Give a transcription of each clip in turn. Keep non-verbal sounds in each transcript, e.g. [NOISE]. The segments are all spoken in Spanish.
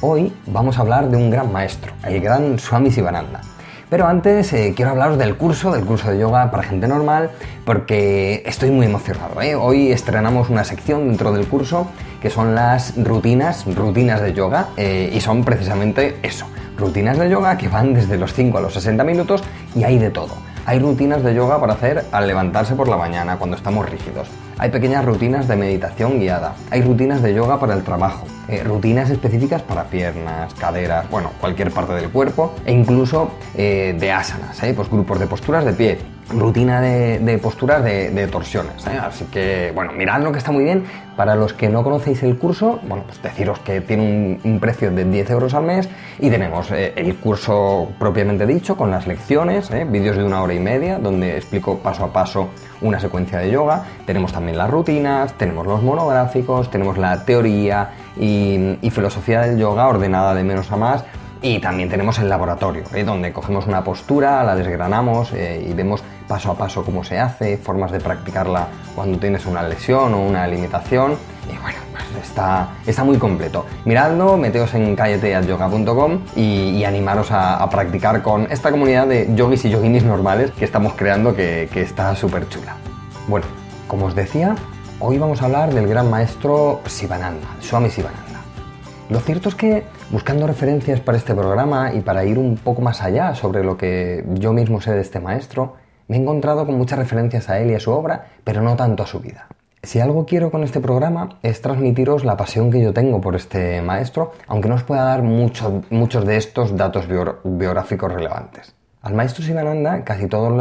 Hoy vamos a hablar de un gran maestro, el gran Swami Sivananda. Pero antes eh, quiero hablaros del curso, del curso de yoga para gente normal, porque estoy muy emocionado. ¿eh? Hoy estrenamos una sección dentro del curso que son las rutinas, rutinas de yoga, eh, y son precisamente eso, rutinas de yoga que van desde los 5 a los 60 minutos y hay de todo. Hay rutinas de yoga para hacer al levantarse por la mañana cuando estamos rígidos. Hay pequeñas rutinas de meditación guiada. Hay rutinas de yoga para el trabajo. Eh, rutinas específicas para piernas, caderas, bueno, cualquier parte del cuerpo. E incluso eh, de asanas, ¿eh? pues grupos de posturas de pie rutina de, posturas de, torsiones. ¿eh? Así que, bueno, mirad lo que está muy bien. Para los que no conocéis el curso, bueno, pues deciros que tiene un, precio de 10 euros al mes y tenemos eh, el curso propiamente dicho con las lecciones, ¿eh? vídeos de una hora y media donde explico paso a paso una secuencia de yoga. Tenemos también las rutinas, tenemos los monográficos, tenemos la teoría y, y filosofía del yoga ordenada de menos a más y también tenemos el laboratorio, ¿eh? donde cogemos una postura, la desgranamos eh, y vemos paso a paso cómo se hace, formas de practicarla cuando tienes una lesión o una limitación. Y bueno, pues está, está muy completo. Miradlo, meteos en cayeteatyoga.com y, y animaros a, practicar con esta comunidad de yogis y yoginis normales que estamos creando que, que está súper chula. Bueno, como os decía, hoy vamos a hablar del gran maestro Sivananda, Swami Sivananda. Lo cierto es que buscando referencias para este programa y para ir un poco más allá sobre lo que yo mismo sé de este maestro, me he encontrado con muchas referencias a él y a su obra, pero no tanto a su vida. Si algo quiero con este programa es transmitiros la pasión que yo tengo por este maestro, aunque no os pueda dar muchos de estos datos biográficos relevantes. Al maestro Sivananda casi todos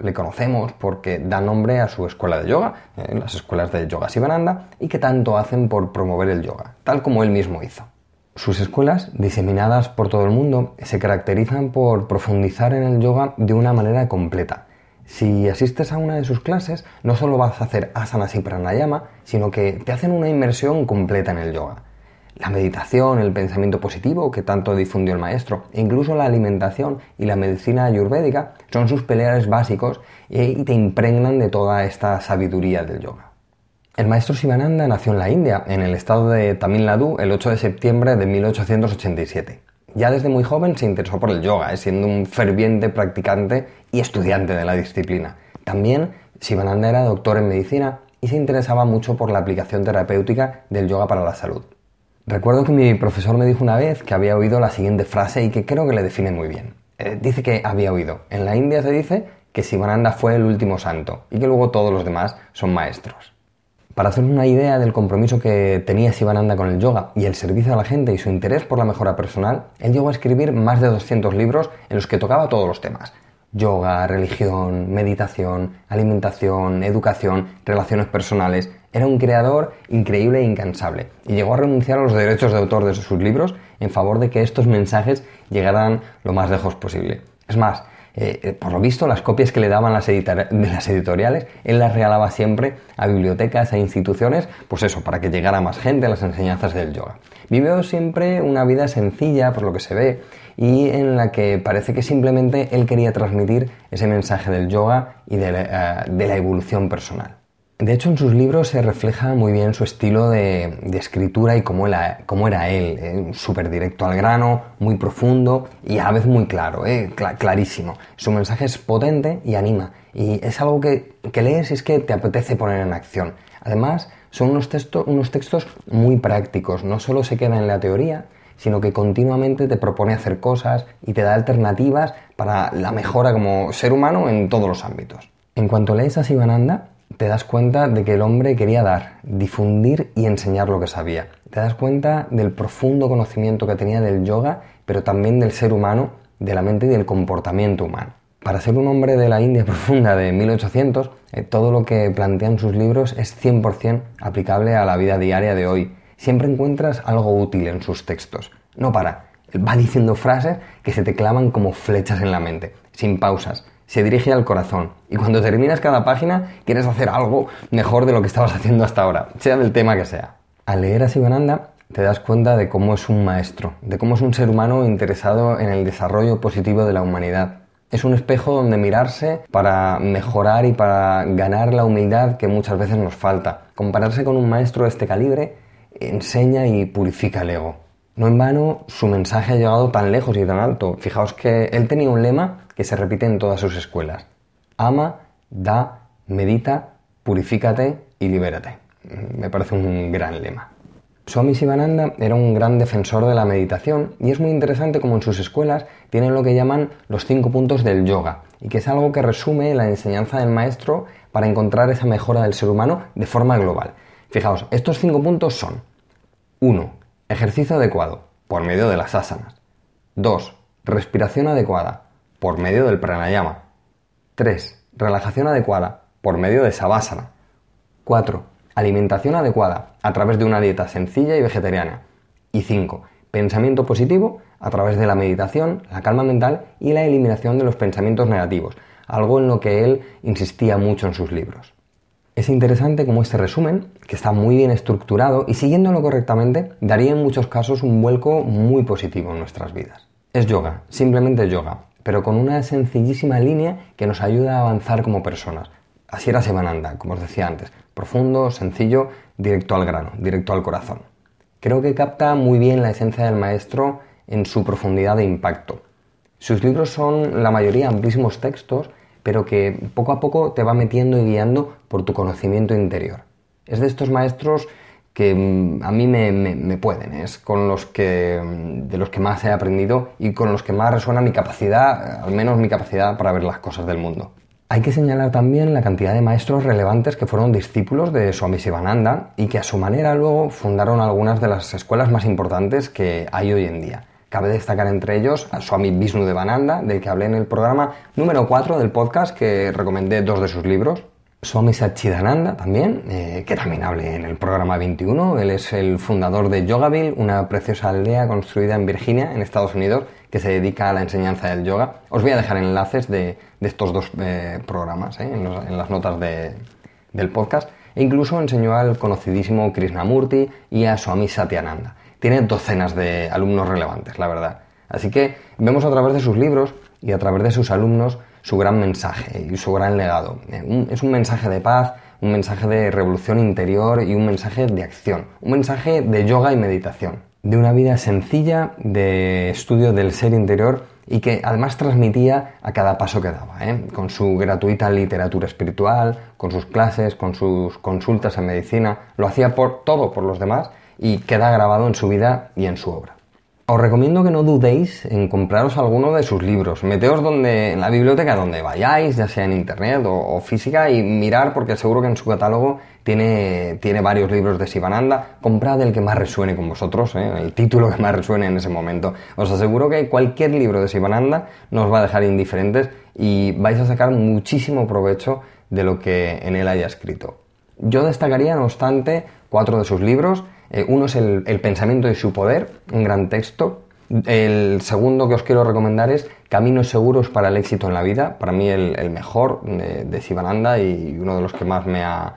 le conocemos porque da nombre a su escuela de yoga, eh, las escuelas de yoga Sivananda, y que tanto hacen por promover el yoga, tal como él mismo hizo. Sus escuelas, diseminadas por todo el mundo, se caracterizan por profundizar en el yoga de una manera completa. Si asistes a una de sus clases, no solo vas a hacer asanas y pranayama, sino que te hacen una inmersión completa en el yoga la meditación, el pensamiento positivo que tanto difundió el maestro, e incluso la alimentación y la medicina ayurvédica son sus peleas básicos y te impregnan de toda esta sabiduría del yoga. El maestro Sivananda nació en la India, en el estado de Tamil Nadu, el 8 de septiembre de 1887. Ya desde muy joven se interesó por el yoga, eh, siendo un ferviente practicante y estudiante de la disciplina. También Sivananda era doctor en medicina y se interesaba mucho por la aplicación terapéutica del yoga para la salud. Recuerdo que mi profesor me dijo una vez que había oído la siguiente frase y que creo que le define muy bien. Eh, dice que había oído. En la India se dice que Sivananda fue el último santo y que luego todos los demás son maestros. Para hacer una idea del compromiso que tenía Sivananda con el yoga y el servicio a la gente y su interés por la mejora personal, él llegó a escribir más de 200 libros en los que tocaba todos los temas. Yoga, religión, meditación, alimentación, educación, relaciones personales, era un creador increíble e incansable y llegó a renunciar a los derechos de autor de sus libros en favor de que estos mensajes llegaran lo más lejos posible. Es más, eh, por lo visto, las copias que le daban las editoriales, él las regalaba siempre a bibliotecas e instituciones, pues eso, para que llegara más gente a las enseñanzas del yoga. Vivió siempre una vida sencilla, por lo que se ve, y en la que parece que simplemente él quería transmitir ese mensaje del yoga y de la eh, evolución personal. De hecho, en sus libros se refleja muy bien su estilo de, escritura y cómo, era él, ¿eh? súper directo al grano, muy profundo y a la vez muy claro, ¿eh? clarísimo. Su mensaje es potente y anima, y es algo que, lees y es que te apetece poner en acción. Además, son unos, unos textos muy prácticos, no solo se queda en la teoría, sino que continuamente te propone hacer cosas y te da alternativas para la mejora como ser humano en todos los ámbitos. En cuanto lees a Sivananda, te das cuenta de que el hombre quería dar, difundir y enseñar lo que sabía. Te das cuenta del profundo conocimiento que tenía del yoga, pero también del ser humano, de la mente y del comportamiento humano. Para ser un hombre de la India [LAUGHS] profunda de 1800, eh, todo lo que plantea en sus libros es 100% aplicable a la vida diaria de hoy. siempre encuentras algo útil en sus textos. No para, va diciendo frases que se te clavan como flechas en la mente, sin pausas. Se dirige al corazón y cuando terminas cada página quieres hacer algo mejor de lo que estabas [LAUGHS] haciendo hasta ahora, sea del tema que sea. Al leer a Sivananda te das cuenta de cómo es un maestro, de cómo es un ser humano interesado en el desarrollo positivo de la humanidad. Es un espejo donde mirarse para mejorar y para ganar la humildad que muchas veces nos falta. Compararse con un maestro de este calibre enseña y purifica el ego. No en vano su mensaje ha llegado tan lejos y tan alto. Fijaos que él tenía un lema que se repite en todas sus escuelas. Ama, da, medita, purifícate y libérate. Me parece un gran lema. Swami Sivananda era un gran defensor de la meditación y es muy interesante como en sus escuelas tienen lo que llaman los cinco puntos del yoga y que es algo que resume la enseñanza del maestro para encontrar esa mejora del ser humano de forma global. Fijaos, estos cinco puntos son 1. Ejercicio adecuado por medio de las asanas. 2. Respiración adecuada por medio del pranayama. 3. Relajación adecuada por medio de savasana. 4 alimentación adecuada a través de una dieta sencilla y vegetariana. Y 5. Pensamiento positivo a través de la meditación, la calma mental y la eliminación de los pensamientos negativos, algo en lo que él insistía mucho en sus libros. Es interesante cómo este resumen, que está muy bien estructurado y siguiéndolo correctamente, daría en muchos casos un vuelco muy positivo en nuestras vidas. Es yoga, simplemente yoga, pero con una sencillísima línea que nos ayuda a avanzar como personas. Así era Semananda, como os decía antes, profundo, sencillo, directo al grano, directo al corazón. Creo que capta muy bien la esencia del maestro en su profundidad de impacto. Sus libros son la mayoría amplísimos textos, pero que poco a poco te va metiendo y guiando por tu conocimiento interior. Es de estos maestros que mm, a mí me, pueden, es con los que, mm, de los que más he aprendido y con los que más resuena mi capacidad, al menos mi capacidad para ver las cosas del mundo. Hay que señalar también la cantidad de maestros relevantes que fueron discípulos de Swami Sivananda y que a su manera luego fundaron algunas de las escuelas más importantes que hay hoy en día. Cabe destacar entre ellos a Swami Vishnu Devananda, del que hablé en el programa número 4 del podcast, que recomendé dos de sus libros. Swami Satchidananda también, eh, que también hablé en el programa 21. Él es el fundador de Yogaville, una preciosa aldea construida en Virginia, en Estados Unidos, que se dedica a la enseñanza del yoga. Os voy a dejar enlaces de, estos dos eh, programas eh, en, las notas del podcast. E incluso enseñó al conocidísimo Krishnamurti y a Swami Satyananda. Tiene docenas de alumnos relevantes, la verdad. Así que vemos a través de sus libros y a través de sus alumnos su gran mensaje y su gran legado. Eh, es un mensaje de paz, un mensaje de revolución interior y un mensaje de acción, un mensaje de yoga y meditación de una vida sencilla de estudio del ser interior y que además transmitía a cada paso que daba, ¿eh? con su gratuita literatura espiritual, con sus clases, con sus consultas en medicina, lo hacía por todo por los demás y queda grabado en su vida y en su obra. Os recomiendo que no dudéis en compraros alguno de sus libros. Meteos donde, en la biblioteca donde vayáis, ya sea en internet o, física, y mirar porque seguro que en su catálogo tiene, tiene varios libros de Sivananda. Comprad el que más resuene con vosotros, ¿eh? el título que más resuene en ese momento. Os aseguro que cualquier libro de Sivananda nos va a dejar indiferentes y vais a sacar muchísimo provecho de lo que en él haya escrito. Yo destacaría, no obstante, cuatro de sus libros eh, uno es el, pensamiento y su poder, un gran texto. El segundo que os quiero recomendar es Caminos seguros para el éxito en la vida. Para mí el, mejor de, de, Sivananda y uno de los que más me ha,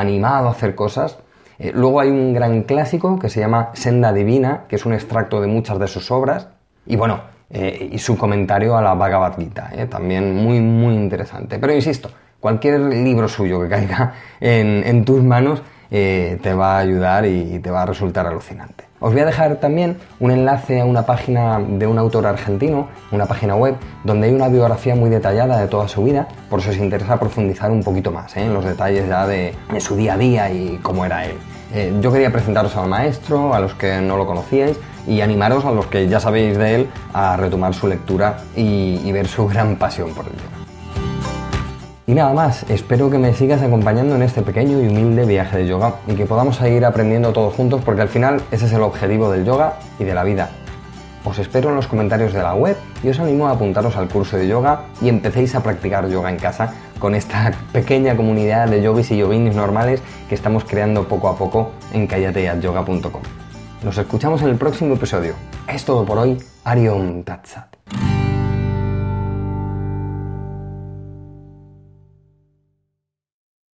animado a hacer cosas. Eh, luego hay un gran clásico que se llama Senda Divina, que es un extracto de muchas de sus obras. Y bueno, eh, y su comentario a la Bhagavad Gita, también muy, muy interesante. Pero insisto, cualquier libro suyo que caiga en tus manos eh, te va a ayudar y te va a resultar alucinante. Os voy a dejar también un enlace a una página de un autor argentino, una página web, donde hay una biografía muy detallada de toda su vida, por si os interesa profundizar un poquito más ¿eh? en los detalles ya de, su día a día y cómo era él. Eh, yo quería presentaros al maestro, a los que no lo conocíais, y animaros a los que ya sabéis de él a retomar su lectura y, y ver su gran pasión por el tema. Y nada más, espero que me sigas acompañando en este pequeño y humilde viaje de yoga y que podamos seguir aprendiendo todos juntos porque al final ese es el objetivo del yoga y de la vida. Os espero en los comentarios de la web y os animo a apuntaros al curso de yoga y empecéis a practicar yoga en casa con esta [LAUGHS] pequeña comunidad de yogis y yoginis normales que estamos creando poco a poco en callateyatyoga.com. Nos escuchamos en el próximo episodio. Es todo por hoy. Ariom Tatsat.